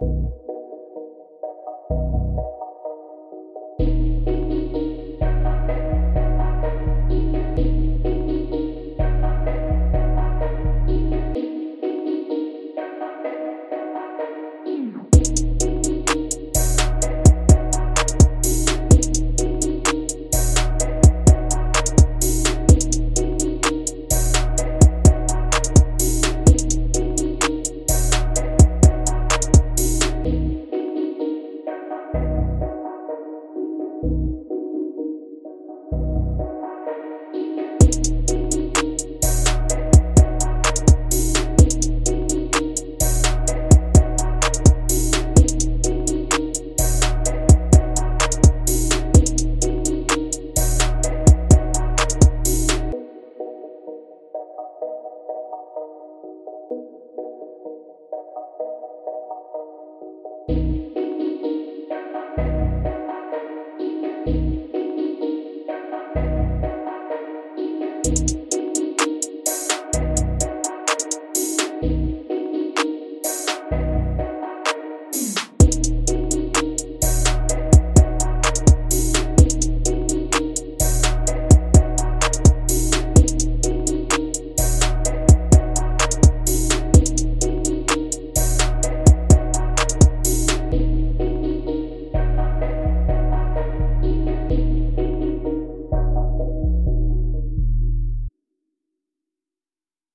you Bye.